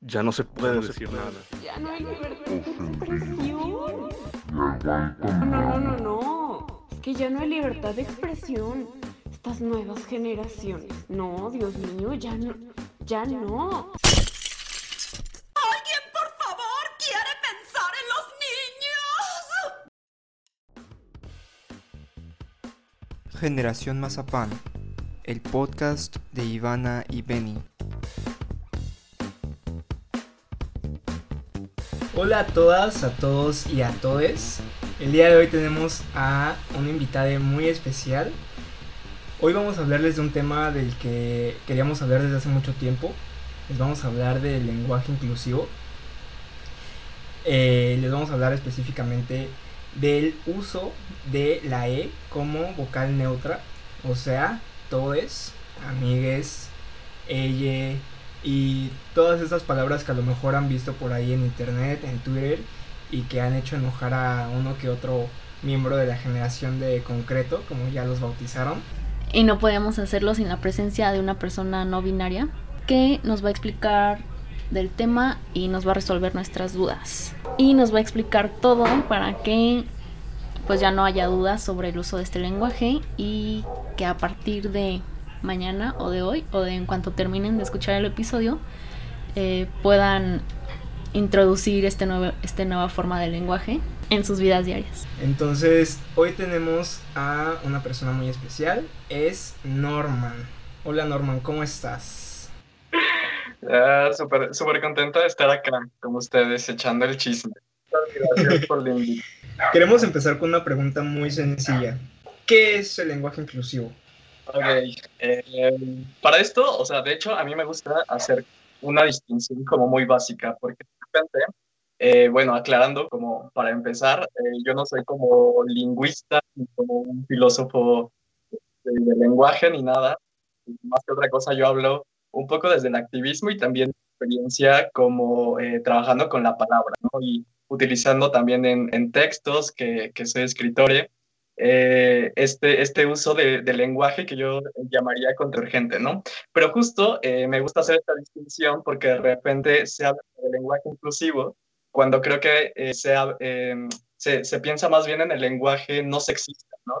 Ya no se puede decir nada. Ya no hay libertad de expresión. No, no, no, no, no. Es que ya no hay libertad de expresión. Estas nuevas generaciones. No, Dios mío, ya no. Ya no. ¿Alguien, por favor, quiere pensar en los niños? Generación Mazapán, el podcast de Ivana y Benny. Hola a todas, a todos y a todes. El día de hoy tenemos a una invitada muy especial. Hoy vamos a hablarles de un tema del que queríamos hablar desde hace mucho tiempo. Les vamos a hablar del lenguaje inclusivo. Eh, les vamos a hablar específicamente del uso de la E como vocal neutra. O sea, todes, amigues, ella, y todas esas palabras que a lo mejor han visto por ahí en internet, en Twitter y que han hecho enojar a uno que otro miembro de la generación de concreto, como ya los bautizaron. Y no podemos hacerlo sin la presencia de una persona no binaria que nos va a explicar del tema y nos va a resolver nuestras dudas. Y nos va a explicar todo para que pues ya no haya dudas sobre el uso de este lenguaje y que a partir de mañana o de hoy o de en cuanto terminen de escuchar el episodio eh, puedan introducir este nuevo, esta nueva forma de lenguaje en sus vidas diarias. Entonces, hoy tenemos a una persona muy especial, es Norman. Hola Norman, ¿cómo estás? Uh, Súper super contento de estar acá con ustedes echando el chisme. Gracias por la Queremos empezar con una pregunta muy sencilla. ¿Qué es el lenguaje inclusivo? Ok, eh, para esto, o sea, de hecho, a mí me gusta hacer una distinción como muy básica, porque de repente, eh, bueno, aclarando, como para empezar, eh, yo no soy como lingüista, ni como un filósofo de, lenguaje, ni nada. Más que otra cosa, yo hablo un poco desde el activismo y también experiencia como trabajando con la palabra, ¿no? Y utilizando también en, en textos que, que soy escritor eh, este, este uso de, lenguaje que yo llamaría contingente, ¿no? Pero justo eh, me gusta hacer esta distinción porque de repente se habla de lenguaje inclusivo cuando creo que eh, em, se, se, piensa más bien en el lenguaje no sexista, ¿no?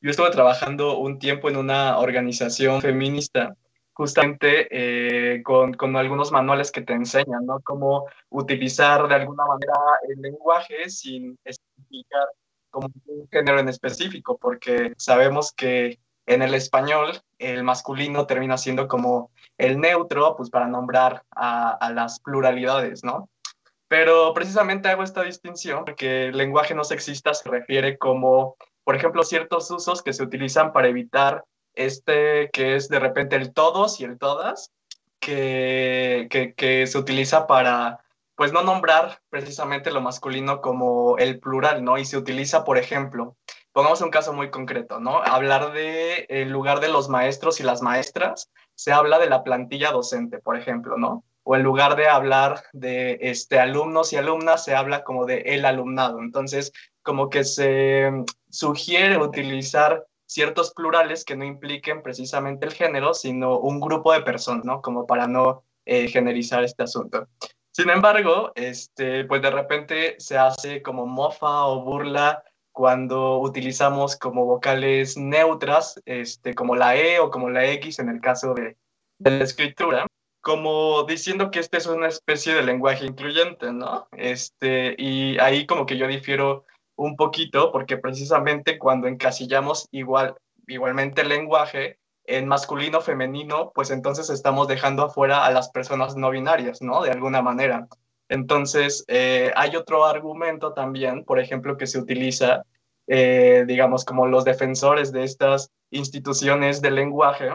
Yo estuve trabajando un tiempo en una organización feminista justamente con, con, algunos manuales que te enseñan, ¿no? Cómo utilizar de alguna manera el lenguaje sin explicar como un género en específico, porque sabemos que en el español el masculino termina siendo como el neutro, pues para nombrar a, las pluralidades, ¿no? Pero precisamente hago esta distinción porque el lenguaje no sexista se refiere como, por ejemplo, ciertos usos que se utilizan para evitar este que es de repente el todos y el todas, que, que, se utiliza para pues no nombrar precisamente lo masculino como el plural, ¿no? Y se utiliza, por ejemplo, pongamos un caso muy concreto, ¿no? Hablar de, en lugar de los maestros y las maestras, se habla de la plantilla docente, por ejemplo, ¿no? O en lugar de hablar de este, alumnos y alumnas, se habla como de el alumnado. Entonces, como que se sugiere utilizar ciertos plurales que no impliquen precisamente el género, sino un grupo de personas, ¿no? Como para no eh, generalizar este asunto. Sin embargo, este, pues de repente se hace como mofa o burla cuando utilizamos como vocales neutras, este, como la E o como la X en el caso de, de la escritura, como diciendo que este es una especie de lenguaje incluyente, ¿no? Este, y ahí como que yo difiero un poquito, porque precisamente cuando encasillamos igual, igualmente el lenguaje, en masculino, femenino, pues entonces estamos dejando afuera a las personas no binarias, ¿no? De alguna manera. Entonces, eh, hay otro argumento también, por ejemplo, que se utiliza, eh, digamos, como los defensores de estas instituciones del lenguaje,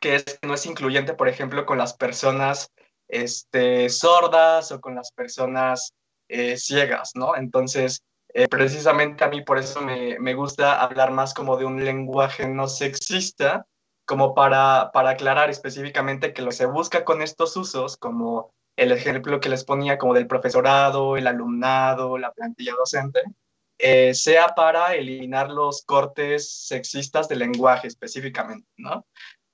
que no es incluyente, por ejemplo, con las personas este, sordas o con las personas eh, ciegas, ¿no? Entonces, precisamente a mí por eso me, me gusta hablar más como de un lenguaje no sexista, como para, para aclarar específicamente que lo que se busca con estos usos, como el ejemplo que les ponía como del profesorado, el alumnado, la plantilla docente, eh, sea para eliminar los cortes sexistas del lenguaje específicamente, ¿no?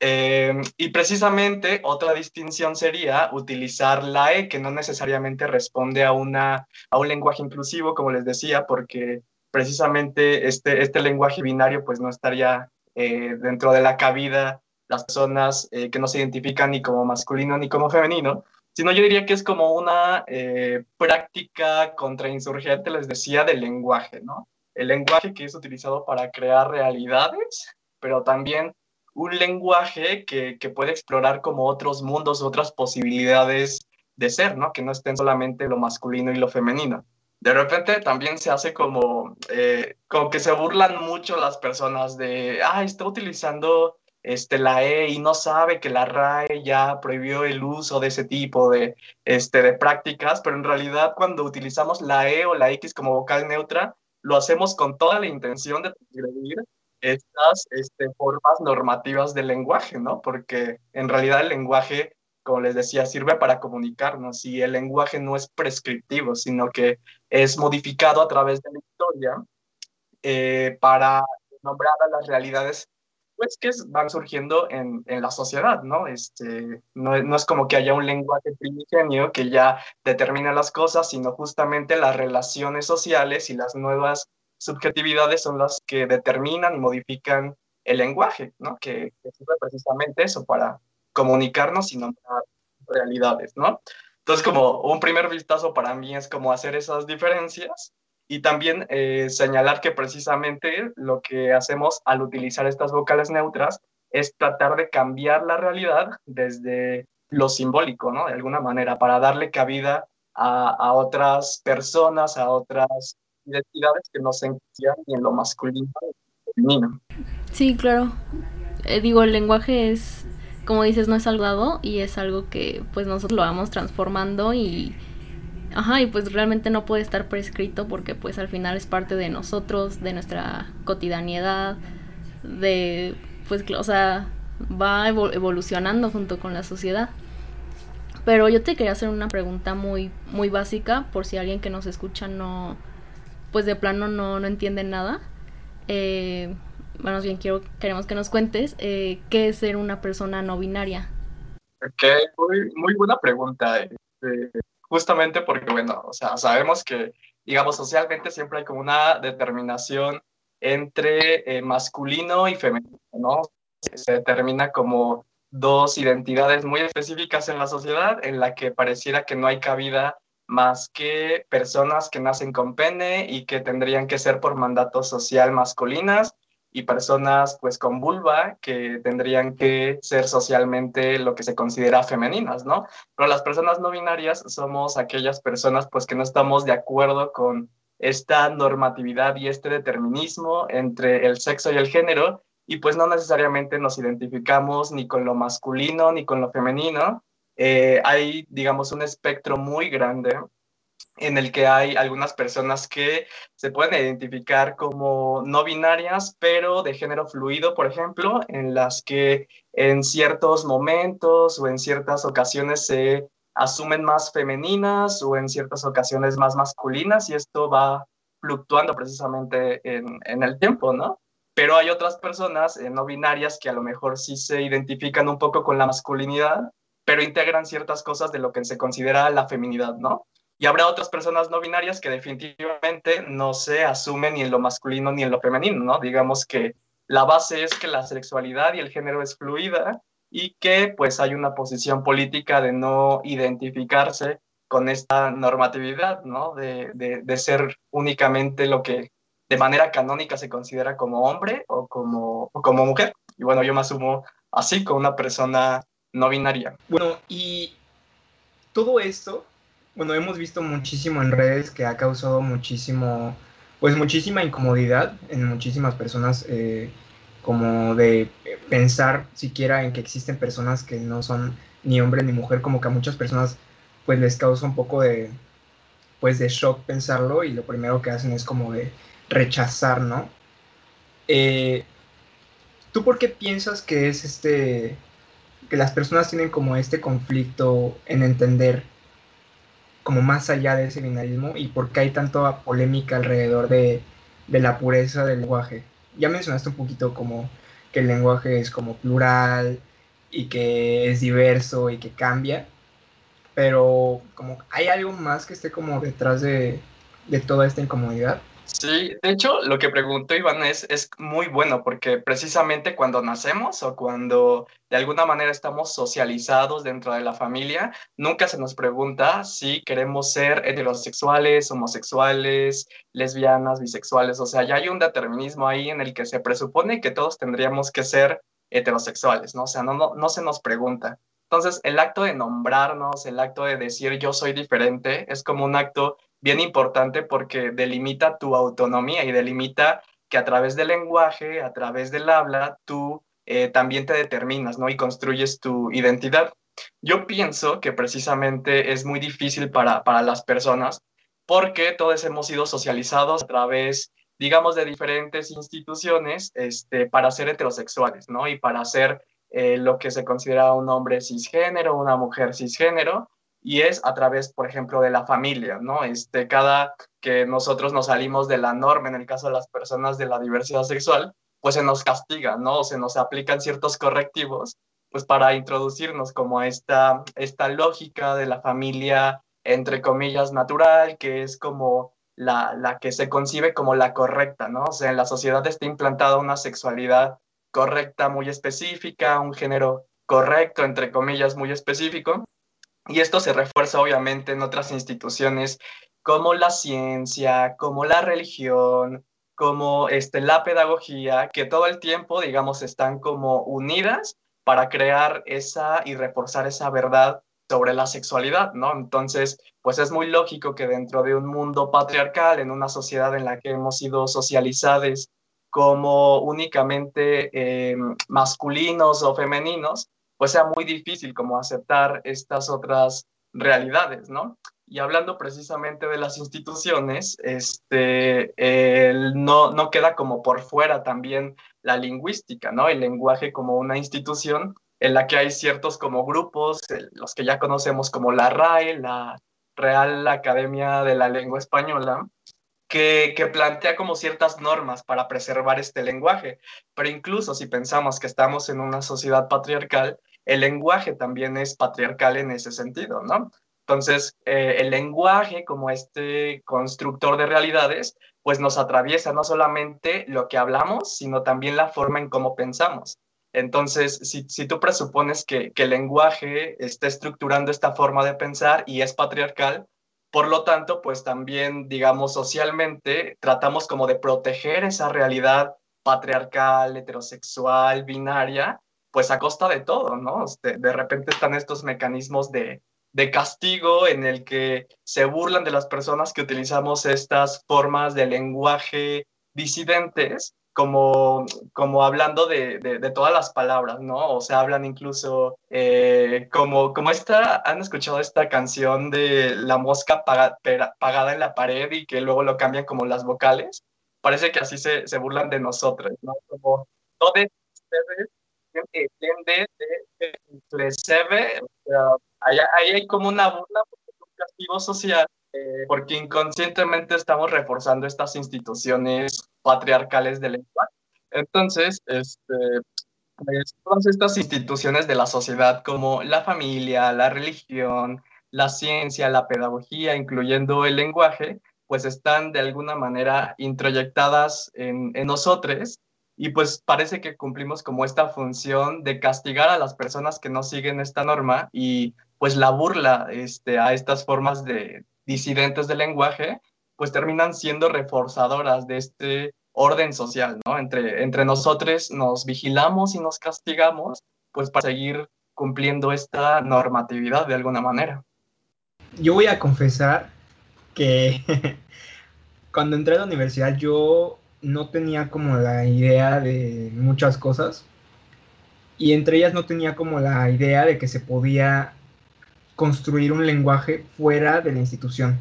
Eh, y precisamente otra distinción sería utilizar la E, que no necesariamente responde a, una, a un lenguaje inclusivo, como les decía, porque precisamente este, este lenguaje binario pues no estaría eh, dentro de la cabida las personas eh, que no se identifican ni como masculino ni como femenino, sino yo diría que es como una práctica contrainsurgente, les decía, del lenguaje, ¿no? El lenguaje que es utilizado para crear realidades, pero también un lenguaje que, que, puede explorar como otros mundos, otras posibilidades de ser, ¿no? Que no estén solamente lo masculino y lo femenino. De repente también se hace como, eh, como que se burlan mucho las personas de, ah, está utilizando este, la E y no sabe que la RAE ya prohibió el uso de ese tipo de, este, de prácticas, pero en realidad cuando utilizamos la E o la X como vocal neutra, lo hacemos con toda la intención de transgredir estas este, formas normativas del lenguaje, ¿no? Porque en realidad el lenguaje, como les decía, sirve para comunicarnos y el lenguaje no es prescriptivo, sino que es modificado a través de la historia eh, para nombrar las realidades pues que van surgiendo en, la sociedad, ¿no? Este, no, es como que haya un lenguaje primigenio que ya determina las cosas, sino justamente las relaciones sociales y las nuevas subjetividades son las que determinan y modifican el lenguaje, ¿no? Que, sirve precisamente eso, para comunicarnos y nombrar realidades, ¿no? Entonces, como un primer vistazo para mí es como hacer esas diferencias y también eh, señalar que precisamente lo que hacemos al utilizar estas vocales neutras es tratar de cambiar la realidad desde lo simbólico, ¿no? De alguna manera, para darle cabida a, a otras personas, a otras identidades que no se encasillan ni en lo masculino ni en lo femenino. Sí, claro. Eh, digo, el lenguaje es, como dices, no es algo y es algo que pues nosotros lo vamos transformando y... Ajá, y pues realmente no puede estar prescrito porque pues al final es parte de nosotros, de nuestra cotidianidad, de pues, o sea, va evolucionando junto con la sociedad. Pero yo te quería hacer una pregunta muy, muy básica por si alguien que nos escucha no, pues de plano no, no entienden nada. Eh, más bien quiero, queremos que nos cuentes eh, qué es ser una persona no binaria. Ok, muy, muy buena pregunta. Este, justamente porque, bueno, o sea, sabemos que, digamos, socialmente siempre hay como una determinación entre eh, masculino y femenino, ¿no? Se determina como dos identidades muy específicas en la sociedad en la que pareciera que no hay cabida más que personas que nacen con pene y que tendrían que ser por mandato social masculinas y personas pues con vulva que tendrían que ser socialmente lo que se considera femeninas, ¿no? Pero las personas no binarias somos aquellas personas pues que no estamos de acuerdo con esta normatividad y este determinismo entre el sexo y el género y pues no necesariamente nos identificamos ni con lo masculino ni con lo femenino, eh, hay, digamos, un espectro muy grande en el que hay algunas personas que se pueden identificar como no binarias, pero de género fluido, por ejemplo, en las que en ciertos momentos o en ciertas ocasiones se asumen más femeninas o en ciertas ocasiones más masculinas y esto va fluctuando precisamente en, en el tiempo, ¿no? Pero hay otras personas eh, no binarias que a lo mejor sí se identifican un poco con la masculinidad pero integran ciertas cosas de lo que se considera la feminidad, ¿no? Y habrá otras personas no binarias que definitivamente no se asumen ni en lo masculino ni en lo femenino, ¿no? Digamos que la base es que la sexualidad y el género es fluida y que pues hay una posición política de no identificarse con esta normatividad, ¿no? De, de, de ser únicamente lo que de manera canónica se considera como hombre o como, o como mujer. Y bueno, yo me asumo así, con una persona no binaria. Bueno, y todo esto, bueno, hemos visto muchísimo en redes que ha causado muchísimo, pues muchísima incomodidad en muchísimas personas, eh, como de pensar siquiera en que existen personas que no son ni hombre ni mujer, como que a muchas personas pues les causa un poco de, pues de shock pensarlo y lo primero que hacen es como de rechazar, ¿no? Eh, ¿Tú por qué piensas que es este, que las personas tienen como este conflicto en entender como más allá de ese binarismo y por qué hay tanta polémica alrededor de, la pureza del lenguaje. Ya mencionaste un poquito como que el lenguaje es como plural, y que es diverso y que cambia, pero como hay algo más que esté como detrás de, de toda esta incomodidad. Sí, de hecho, lo que preguntó Iván es, es muy bueno porque precisamente cuando nacemos o cuando de alguna manera estamos socializados dentro de la familia, nunca se nos pregunta si queremos ser heterosexuales, homosexuales, lesbianas, bisexuales. O sea, ya hay un determinismo ahí en el que se presupone que todos tendríamos que ser heterosexuales, ¿no? O sea, no, no, no se nos pregunta. Entonces, el acto de nombrarnos, el acto de decir yo soy diferente, es como un acto bien importante porque delimita tu autonomía y delimita que a través del lenguaje, a través del habla, tú eh, también te determinas, ¿no? Y construyes tu identidad. Yo pienso que precisamente es muy difícil para, para las personas porque todos hemos sido socializados a través, digamos, de diferentes instituciones este, para ser heterosexuales, ¿no? Y para ser eh, lo que se considera un hombre cisgénero, una mujer cisgénero, y es a través, por ejemplo, de la familia, ¿no? Este, cada que nosotros nos salimos de la norma, en el caso de las personas de la diversidad sexual, pues se nos castiga, ¿no? Se nos aplican ciertos correctivos, pues para introducirnos como esta, esta lógica de la familia, entre comillas, natural, que es como la, la que se concibe como la correcta, ¿no? O sea, en la sociedad está implantada una sexualidad correcta, muy específica, un género correcto, entre comillas, muy específico, y esto se refuerza obviamente en otras instituciones como la ciencia, como la religión, como este, la pedagogía, que todo el tiempo, digamos, están como unidas para crear esa y reforzar esa verdad sobre la sexualidad, ¿no? Entonces, pues es muy lógico que dentro de un mundo patriarcal, en una sociedad en la que hemos sido socializados como únicamente eh, masculinos o femeninos, pues sea muy difícil como aceptar estas otras realidades, ¿no? Y hablando precisamente de las instituciones, este, no, no queda como por fuera también la lingüística, ¿no? El lenguaje como una institución en la que hay ciertos como grupos, los que ya conocemos como la RAE, la Real Academia de la Lengua Española, que, que, plantea como ciertas normas para preservar este lenguaje. Pero incluso si pensamos que estamos en una sociedad patriarcal, el lenguaje también es patriarcal en ese sentido, ¿no? Entonces, eh, el lenguaje como este constructor de realidades, pues nos atraviesa no solamente lo que hablamos, sino también la forma en cómo pensamos. Entonces, si, tú presupones que, que el lenguaje está estructurando esta forma de pensar y es patriarcal, por lo tanto, pues también, digamos, socialmente tratamos como de proteger esa realidad patriarcal, heterosexual, binaria, pues a costa de todo, ¿no? Este, de repente están estos mecanismos de, castigo en el que se burlan de las personas que utilizamos estas formas de lenguaje disidentes, como, como hablando de, todas las palabras, ¿no? O sea, hablan incluso eh, como, como esta, ¿han escuchado esta canción de la mosca pagada en la pared y que luego lo cambian como las vocales? Parece que así se, se burlan de nosotros, ¿no? Como todos ustedes tiende de se ahí, hay como una burla porque un castigo social, eh, porque inconscientemente estamos reforzando estas instituciones patriarcales del lenguaje. Entonces, este, pues, todas estas instituciones de la sociedad como la familia, la religión, la ciencia, la pedagogía, incluyendo el lenguaje, pues están de alguna manera introyectadas en, en nosotros y pues parece que cumplimos como esta función de castigar a las personas que no siguen esta norma y pues la burla este, a estas formas de disidentes del lenguaje, pues terminan siendo reforzadoras de este orden social, ¿no? Entre, entre nosotros nos vigilamos y nos castigamos, pues para seguir cumpliendo esta normatividad de alguna manera. Yo voy a confesar que cuando entré a la universidad yo no tenía como la idea de muchas cosas. Y entre ellas no tenía como la idea de que se podía construir un lenguaje fuera de la institución.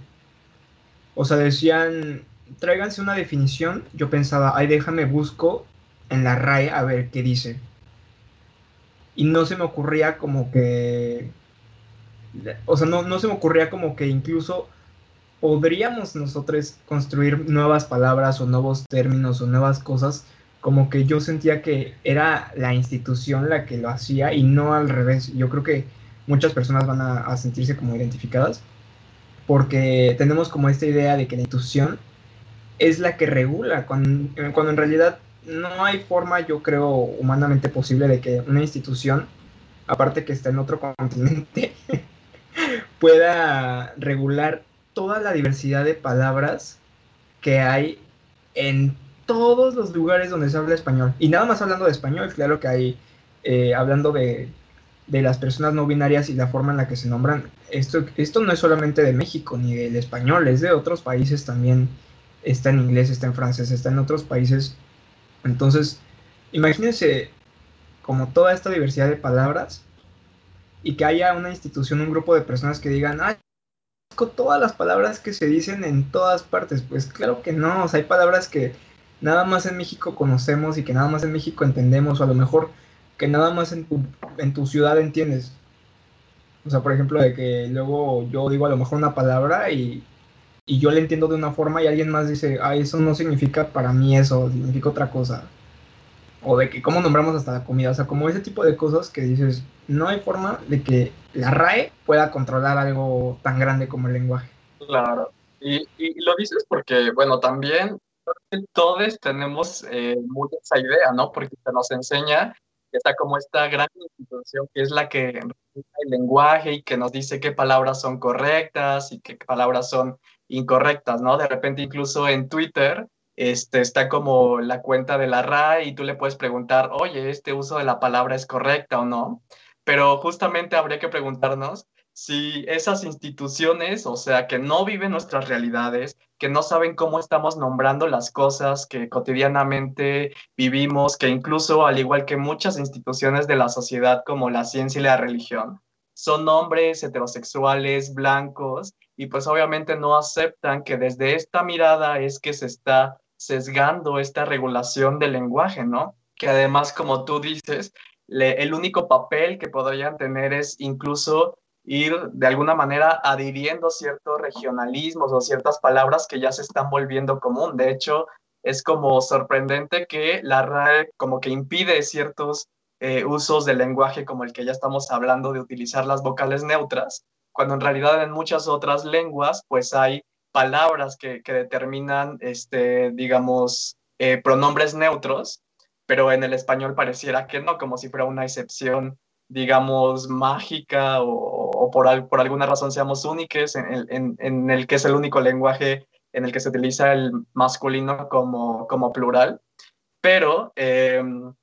O sea, decían, tráiganse una definición. Yo pensaba, ay, déjame busco en la RAE a ver qué dice. Y no se me ocurría como que... O sea, no, no se me ocurría como que incluso podríamos nosotros construir nuevas palabras o nuevos términos o nuevas cosas como que yo sentía que era la institución la que lo hacía y no al revés. Yo creo que muchas personas van a, sentirse como identificadas porque tenemos como esta idea de que la institución es la que regula, cuando, cuando en realidad no hay forma, yo creo, humanamente posible de que una institución, aparte que está en otro continente, pueda regular toda la diversidad de palabras que hay en todos los lugares donde se habla español. Y nada más hablando de español, claro que hay, eh, hablando de, de, las personas no binarias y la forma en la que se nombran, esto, esto no es solamente de México ni del español, es de otros países también. Está en inglés, está en francés, está en otros países. Entonces, imagínense como toda esta diversidad de palabras y que haya una institución, un grupo de personas que digan, ay, todas las palabras que se dicen en todas partes. Pues claro que no, o sea, hay palabras que nada más en México conocemos y que nada más en México entendemos, o a lo mejor que nada más en tu, en tu ciudad entiendes. O sea, por ejemplo, de que luego yo digo a lo mejor una palabra y, y yo le entiendo de una forma y alguien más dice, ah, eso no significa para mí eso, significa otra cosa. O de que cómo nombramos hasta la comida, o sea, como ese tipo de cosas que dices, no hay forma de que la RAE pueda controlar algo tan grande como el lenguaje. Claro, y, y lo dices porque, bueno, también todos tenemos eh, mucha esa idea, ¿no? Porque se nos enseña que está como esta gran institución que es la que el lenguaje y que nos dice qué palabras son correctas y qué palabras son incorrectas, ¿no? De repente incluso en Twitter este, está como la cuenta de la RAE y tú le puedes preguntar, oye, ¿este uso de la palabra es correcta o no? Pero justamente habría que preguntarnos si esas instituciones, o sea, que no viven nuestras realidades, que no saben cómo estamos nombrando las cosas que cotidianamente vivimos, que incluso, al igual que muchas instituciones de la sociedad como la ciencia y la religión, son hombres heterosexuales, blancos, y pues obviamente no aceptan que desde esta mirada es que se está sesgando esta regulación del lenguaje, ¿no? Que además, como tú dices, el único papel que podrían tener es incluso ir de alguna manera adhiriendo ciertos regionalismos o ciertas palabras que ya se están volviendo común. De hecho, es como sorprendente que la RAE como que impide ciertos eh, usos del lenguaje como el que ya estamos hablando de utilizar las vocales neutras, cuando en realidad en muchas otras lenguas pues hay palabras que, determinan, este, digamos, eh, pronombres neutros, pero en el español pareciera que no, como si fuera una excepción digamos, mágica o, por, por, alguna razón seamos únicos en, en, el que es el único lenguaje en el que se utiliza el masculino como, como plural, pero em,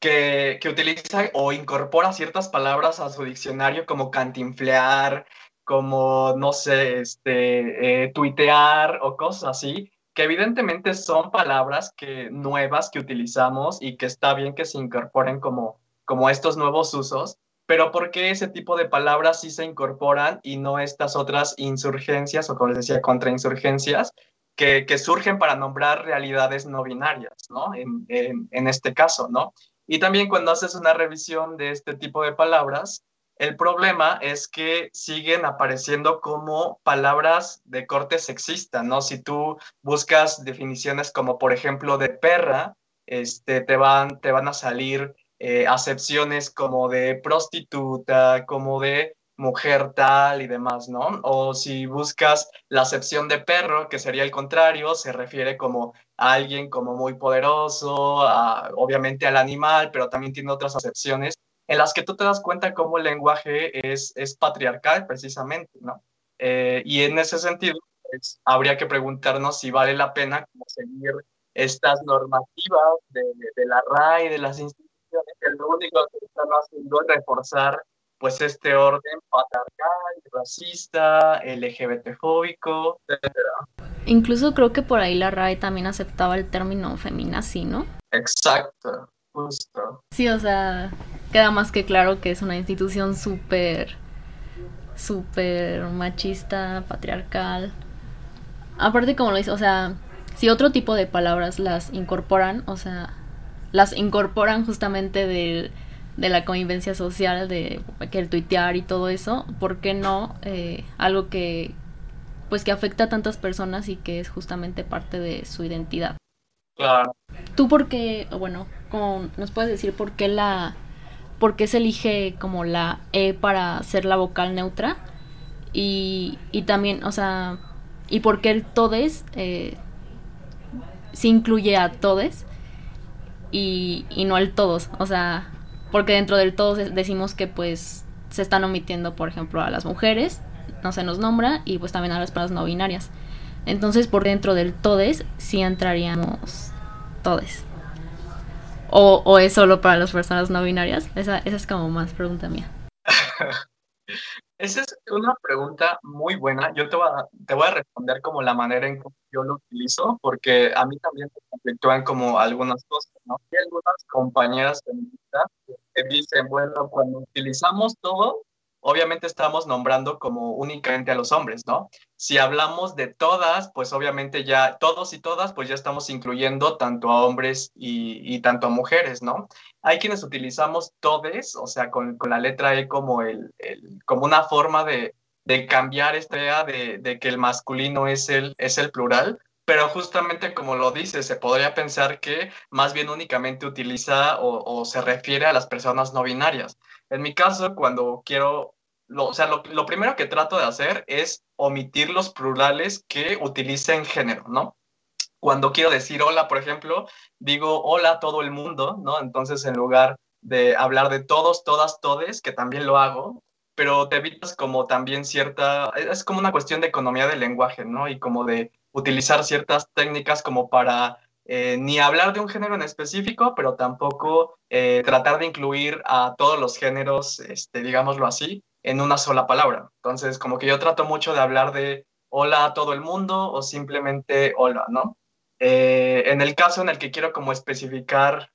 que, que, utiliza o incorpora ciertas palabras a su diccionario como cantinflear, como, no sé, este, eh, tuitear o cosas así, que evidentemente son palabras que, nuevas que utilizamos y que está bien que se incorporen como como estos nuevos usos, pero ¿por qué ese tipo de palabras sí se incorporan y no estas otras insurgencias o, como les decía, contrainsurgencias que, que surgen para nombrar realidades no binarias, ¿no? En, en, este caso, ¿no? Y también cuando haces una revisión de este tipo de palabras, el problema es que siguen apareciendo como palabras de corte sexista, ¿no? Si tú buscas definiciones como, por ejemplo, de perra, este, te, van, te van a salir eh, acepciones como de prostituta, como de mujer tal y demás, ¿no? O si buscas la acepción de perro, que sería el contrario, se refiere como a alguien como muy poderoso, obviamente al animal, pero también tiene otras acepciones en las que tú te das cuenta cómo el lenguaje es, es patriarcal precisamente, ¿no? Eh, y en ese sentido, pues, habría que preguntarnos si vale la pena seguir estas normativas de, de la RAI, de las instituciones que lo único que están haciendo es reforzar pues este orden patriarcal, racista, LGBTfóbico, etc. Incluso creo que por ahí la RAE también aceptaba el término feminazi, ¿no? Exacto, justo. Sí, o sea, queda más que claro que es una institución súper, súper machista, patriarcal. Aparte, como lo dice, o sea, si otro tipo de palabras las incorporan, o sea, las incorporan justamente de, la convivencia social, de que el tuitear y todo eso, ¿por qué no? Eh, algo que pues que afecta a tantas personas y que es justamente parte de su identidad. Claro. ¿Tú por qué, bueno, nos puedes decir por qué la, por qué se elige como la E para ser la vocal neutra? Y, y también, o sea, y por qué el todes eh, se incluye a todes y, y no el todos, o sea, porque dentro del todos decimos que pues se están omitiendo, por ejemplo, a las mujeres, no se nos nombra, y pues también a las personas no binarias. Entonces, por dentro del todes, sí entraríamos todes. O, es solo para las personas no binarias? Esa, es como más pregunta mía. Esa es una pregunta muy buena. Yo te voy, a, te voy a responder como la manera en que yo lo utilizo, porque a mí también me conflictúan como algunas cosas, ¿no? Hay algunas compañeras feministas que dicen, bueno, cuando utilizamos todo, obviamente estamos nombrando como únicamente a los hombres, ¿no? Si hablamos de todas, pues obviamente ya todos y todas, pues ya estamos incluyendo tanto a hombres y, tanto a mujeres, ¿no? Hay quienes utilizamos todes, o sea, con, la letra E como, el, como una forma de, cambiar esta idea de, que el masculino es el, es el plural, pero justamente como lo dice, se podría pensar que más bien únicamente utiliza o, se refiere a las personas no binarias. En mi caso, cuando quiero, o sea, lo, primero que trato de hacer es omitir los plurales que utilicen género, ¿no? Cuando quiero decir hola, por ejemplo, digo hola a todo el mundo, ¿no? Entonces, en lugar de hablar de todos, todas, todes, que también lo hago, pero te evitas como también cierta, es como una cuestión de economía del lenguaje, ¿no? Y como de utilizar ciertas técnicas como para eh, ni hablar de un género en específico, pero tampoco eh, tratar de incluir a todos los géneros, este, digámoslo así, en una sola palabra. Entonces, como que yo trato mucho de hablar de hola a todo el mundo o simplemente hola, ¿no? Eh, en el caso en el que quiero como especificar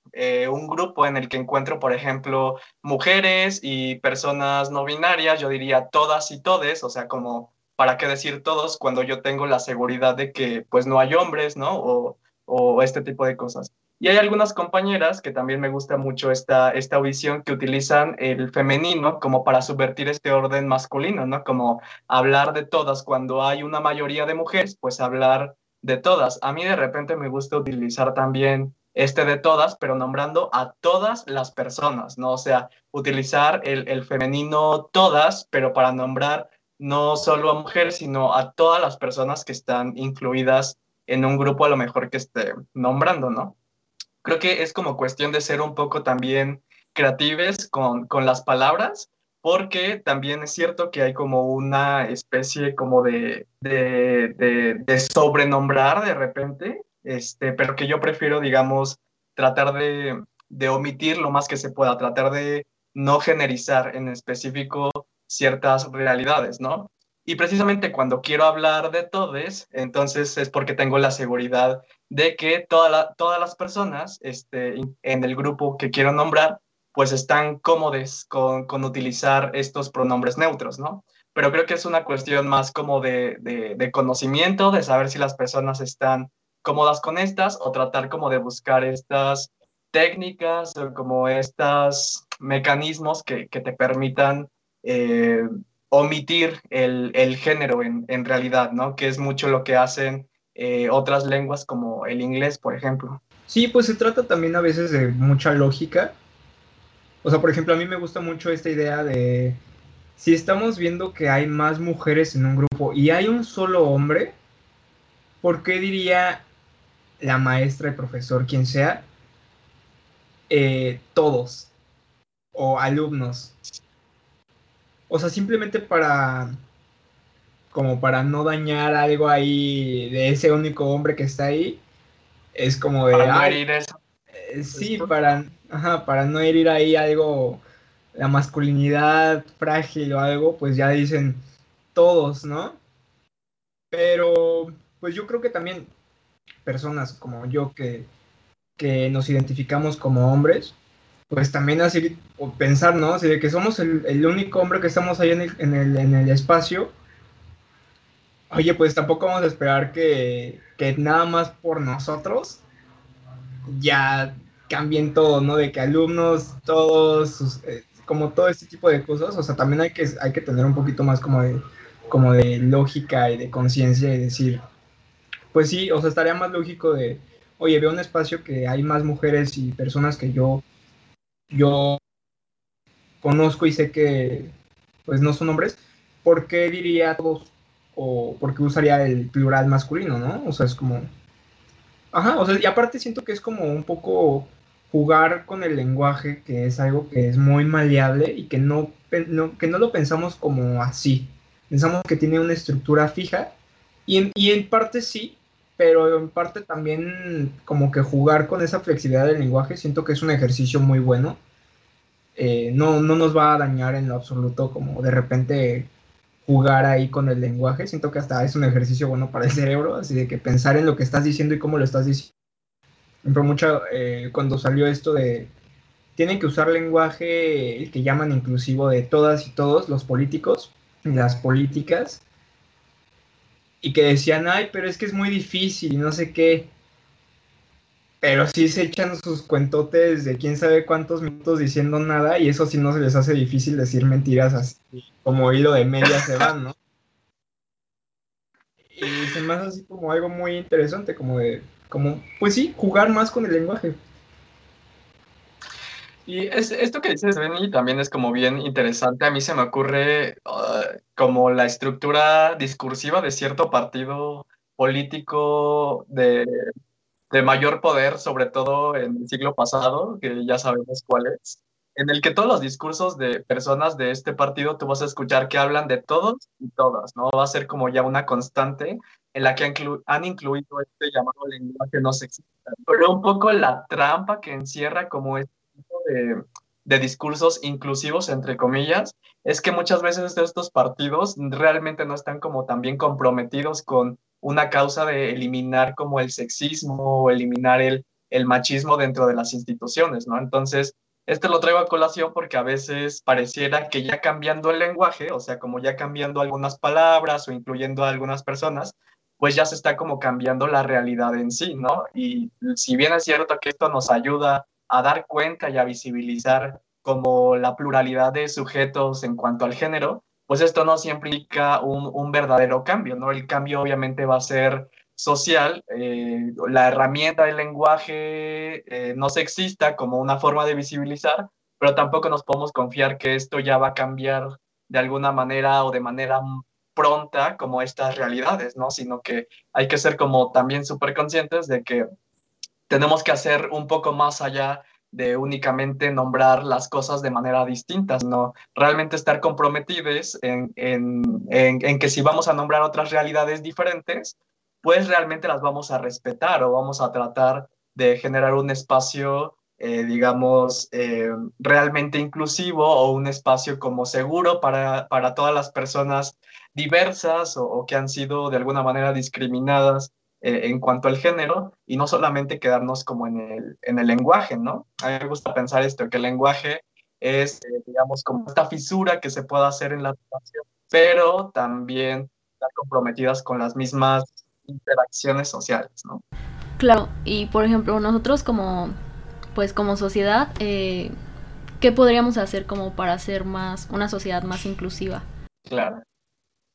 un grupo en el que encuentro, por ejemplo, mujeres y personas no binarias, yo diría todas y todes, o sea, como ¿para qué decir todos cuando yo tengo la seguridad de que pues no hay hombres, ¿no? O, este tipo de cosas. Y hay algunas compañeras que también me gusta mucho esta, esta visión que utilizan el femenino como para subvertir este orden masculino, ¿no? Como hablar de todas cuando hay una mayoría de mujeres, pues hablar de todas. A mí de repente me gusta utilizar también este de todas, pero nombrando a todas las personas, ¿no? O sea, utilizar el, el femenino todas, pero para nombrar no solo a mujeres, sino a todas las personas que están incluidas en un grupo a lo mejor que esté nombrando, ¿no? Creo que es como cuestión de ser un poco también creatives con, las palabras, porque también es cierto que hay como una especie como de, de, sobrenombrar de repente, este, pero que yo prefiero, digamos, tratar de, de omitir lo más que se pueda, tratar de no generizar en específico ciertas realidades, ¿no? Y precisamente cuando quiero hablar de todes, entonces es porque tengo la seguridad de que toda todas las personas este, en el grupo que quiero nombrar, pues están cómodes con, con, utilizar estos pronombres neutros, ¿no? Pero creo que es una cuestión más como de, de, conocimiento, de saber si las personas están cómodas con estas o tratar como de buscar estas técnicas o como estos mecanismos que, que te permitan eh, omitir el, género en, realidad, ¿no? Que es mucho lo que hacen eh, otras lenguas como el inglés, por ejemplo. Sí, pues se trata también a veces de mucha lógica. O sea, por ejemplo, a mí me gusta mucho esta idea de si estamos viendo que hay más mujeres en un grupo y hay un solo hombre, ¿por qué diría la maestra, el profesor, quien sea, eh, todos o alumnos? O sea, simplemente para. Como para no dañar algo ahí de ese único hombre que está ahí. Es como de. Para no herir eso. Eh, sí, para, para no herir ahí algo. La masculinidad frágil o algo, pues ya dicen todos, ¿no? Pero, pues yo creo que también personas como yo que, que nos identificamos como hombres, pues también así pensar, ¿no? Así de que somos el, único hombre que estamos ahí en el, en, el, en el, espacio. Oye, pues tampoco vamos a esperar que, que nada más por nosotros ya cambien todo, ¿no? De que alumnos, todos, eh, como todo este tipo de cosas, o sea, también hay que, hay que tener un poquito más como de, como de lógica y de conciencia y decir, pues sí, o sea, estaría más lógico de, oye, veo un espacio que hay más mujeres y personas que yo, yo conozco y sé que pues no son hombres, ¿por qué diría todos o por qué usaría el plural masculino, no? O sea, es como... Ajá, o sea, y aparte siento que es como un poco jugar con el lenguaje, que es algo que es muy maleable y que no, que no lo pensamos como así. Pensamos que tiene una estructura fija y y en parte sí, pero en parte también como que jugar con esa flexibilidad del lenguaje siento que es un ejercicio muy bueno. Eh, no, no nos va a dañar en lo absoluto como de repente jugar ahí con el lenguaje. Siento que hasta es un ejercicio bueno para el cerebro, así de que pensar en lo que estás diciendo y cómo lo estás diciendo. Por mucho, eh, cuando salió esto de tienen que usar lenguaje el que llaman inclusivo de todas y todos los políticos las políticas y que decían, ay, pero es que es muy difícil y no sé qué. Pero sí se echan sus cuentotes de quién sabe cuántos minutos diciendo nada y eso sí no se les hace difícil decir mentiras así como hilo de media se van, ¿no? Y se me hace así como algo muy interesante, como de, como, pues sí, jugar más con el lenguaje. Y es, esto que dices, Benny, también es como bien interesante. A mí se me ocurre ah, como la estructura discursiva de cierto partido político de, de mayor poder, sobre todo en el siglo pasado, que ya sabemos cuál es, en el que todos los discursos de personas de este partido tú vas a escuchar que hablan de todos y todas, ¿no? Va a ser como ya una constante en la que han incluido este llamado lenguaje no sexista. Pero un poco la trampa que encierra como este de, discursos inclusivos, entre comillas, es que muchas veces estos partidos realmente no están como también comprometidos con una causa de eliminar como el sexismo o eliminar el, el machismo dentro de las instituciones, ¿no? Entonces, este lo traigo a colación porque a veces pareciera que ya cambiando el lenguaje, o sea, como ya cambiando algunas palabras o incluyendo a algunas personas, pues ya se está como cambiando la realidad en sí, ¿no? Y si bien es cierto que esto nos ayuda a dar cuenta y a visibilizar como la pluralidad de sujetos en cuanto al género, pues esto no siempre implica un, verdadero cambio, ¿no? El cambio obviamente va a ser social, eh, la herramienta del lenguaje eh, no sexista como una forma de visibilizar, pero tampoco nos podemos confiar que esto ya va a cambiar de alguna manera o de manera pronta como estas realidades, ¿no? Sino que hay que ser como también súper conscientes de que tenemos que hacer un poco más allá de únicamente nombrar las cosas de manera distinta, ¿no? Realmente estar comprometidos en, en, en, que si vamos a nombrar otras realidades diferentes, pues realmente las vamos a respetar o vamos a tratar de generar un espacio, eh, digamos, eh, realmente inclusivo o un espacio como seguro para, para todas las personas diversas o, o que han sido de alguna manera discriminadas eh, en cuanto al género y no solamente quedarnos como en el, en el lenguaje, ¿no? A mí me gusta pensar esto, que el lenguaje es, eh, digamos, como esta fisura que se puede hacer en la educación, pero también estar comprometidas con las mismas interacciones sociales, ¿no? Claro, y por ejemplo, nosotros como, pues como sociedad, eh, ¿qué podríamos hacer como para hacer más, una sociedad más inclusiva? Claro,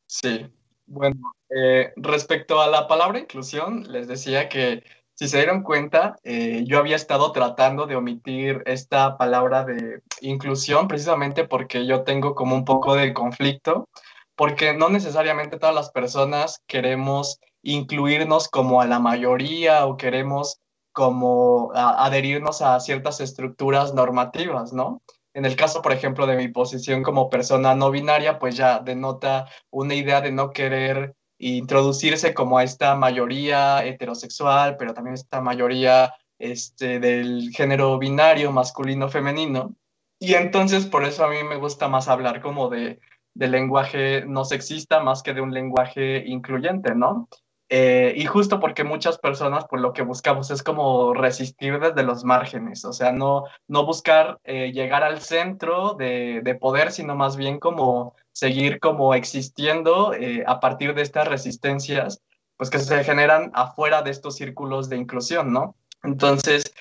sí. Bueno, eh, respecto a la palabra inclusión, les decía que si se dieron cuenta, eh, yo había estado tratando de omitir esta palabra de inclusión precisamente porque yo tengo como un poco de conflicto, porque no necesariamente todas las personas queremos incluirnos como a la mayoría o queremos como adherirnos a ciertas estructuras normativas, ¿no? En el caso, por ejemplo, de mi posición como persona no binaria, pues ya denota una idea de no querer introducirse como a esta mayoría heterosexual, pero también esta mayoría este, del género binario, masculino-femenino. Y entonces por eso a mí me gusta más hablar como de lenguaje no sexista más que de un lenguaje incluyente, ¿no? Eh, y justo porque muchas personas, pues lo que buscamos es como resistir desde los márgenes, o sea, no, no buscar eh, llegar al centro de, de, poder, sino más bien como seguir como existiendo eh, a partir de estas resistencias, pues que se generan afuera de estos círculos de inclusión, ¿no? Entonces,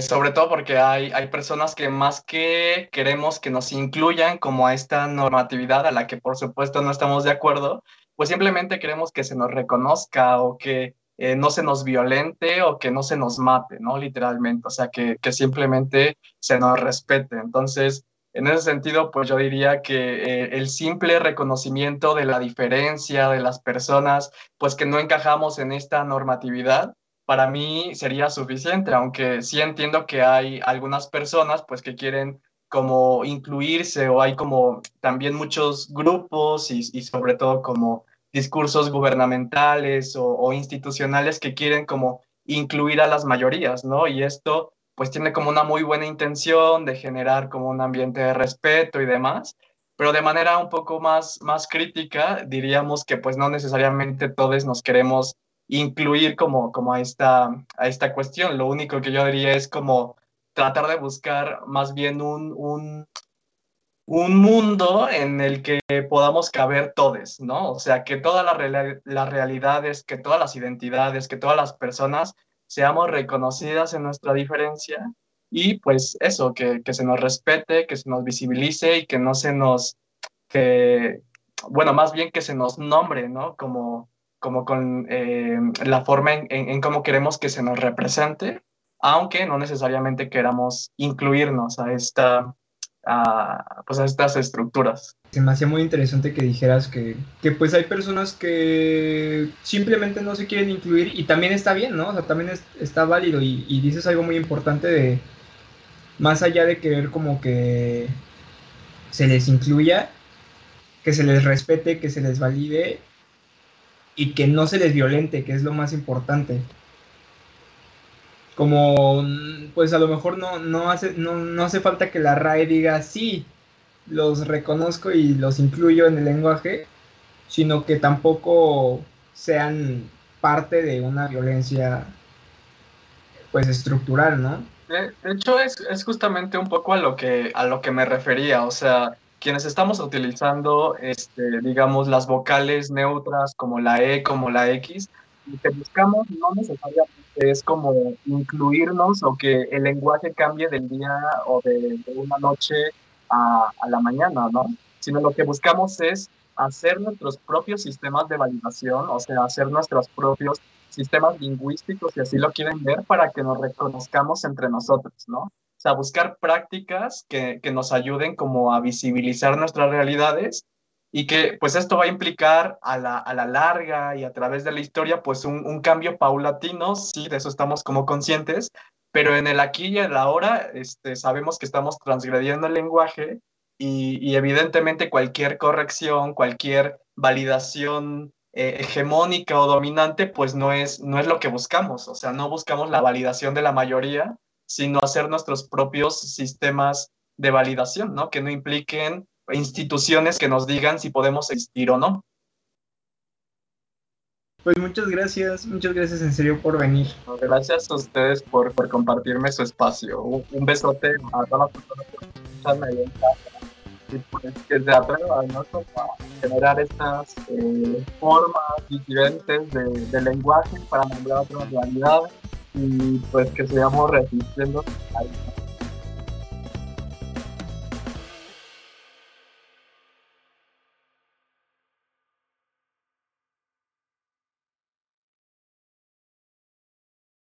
sobre todo porque hay, hay personas que más que queremos que nos incluyan como a esta normatividad a la que por supuesto no estamos de acuerdo, pues simplemente queremos que se nos reconozca o que eh, no se nos violente o que no se nos mate, ¿no? Literalmente, o sea, que, que simplemente se nos respete. Entonces, en ese sentido, pues yo diría que eh, el simple reconocimiento de la diferencia de las personas, pues que no encajamos en esta normatividad, para mí sería suficiente, aunque sí entiendo que hay algunas personas, pues que quieren como incluirse o hay como también muchos grupos y, y sobre todo como discursos gubernamentales o, institucionales que quieren como incluir a las mayorías, ¿no? Y esto pues tiene como una muy buena intención de generar como un ambiente de respeto y demás, pero de manera un poco más, más crítica diríamos que pues no necesariamente todos nos queremos incluir como, como a, esta, a esta cuestión. Lo único que yo diría es como tratar de buscar más bien un, un, un mundo en el que podamos caber todos, ¿no? O sea, que todas las, realidades, que todas las identidades, que todas las personas seamos reconocidas en nuestra diferencia y pues eso, que, que, se nos respete, que se nos visibilice y que no se nos, que, bueno, más bien que se nos nombre, ¿no? Como, como con eh, la forma en, en, en, cómo queremos que se nos represente, aunque no necesariamente queramos incluirnos a esta, a, pues a estas estructuras. Se me hacía muy interesante que dijeras que, que, pues hay personas que simplemente no se quieren incluir y también está bien, ¿no? O sea, también es, está válido y, y, dices algo muy importante de, más allá de querer como que se les incluya, que se les respete, que se les valide y que no se les violente, que es lo más importante como pues a lo mejor no, no, hace, no, no hace falta que la RAE diga sí, los reconozco y los incluyo en el lenguaje, sino que tampoco sean parte de una violencia pues estructural, ¿no? De, de hecho es, es, justamente un poco a lo que a lo que me refería, o sea, quienes estamos utilizando este digamos las vocales neutras como la E, como la X, lo que buscamos no necesariamente es como incluirnos o que el lenguaje cambie del día o de, una noche a, a, la mañana, ¿no? Sino lo que buscamos es hacer nuestros propios sistemas de validación, o sea, hacer nuestros propios sistemas lingüísticos, si así lo quieren ver, para que nos reconozcamos entre nosotros, ¿no? O sea, buscar prácticas que, que nos ayuden como a visibilizar nuestras realidades y que pues esto va a implicar a la, a la larga y a través de la historia pues un, un, cambio paulatino, sí, de eso estamos como conscientes, pero en el aquí y el ahora este, sabemos que estamos transgrediendo el lenguaje y, y evidentemente cualquier corrección, cualquier validación eh, hegemónica o dominante pues no es, no es lo que buscamos, o sea, no buscamos la validación de la mayoría, sino hacer nuestros propios sistemas de validación, ¿no? Que no impliquen instituciones que nos digan si podemos existir o no. Pues muchas gracias, muchas gracias en serio por venir. Gracias a ustedes por, por compartirme su espacio. Un, un, besote a todas las personas que escuchan ahí en casa y pues que se atrevan ¿no? a generar estas eh, formas diferentes de, de, lenguaje para nombrar otra realidad y pues que sigamos resistiendo a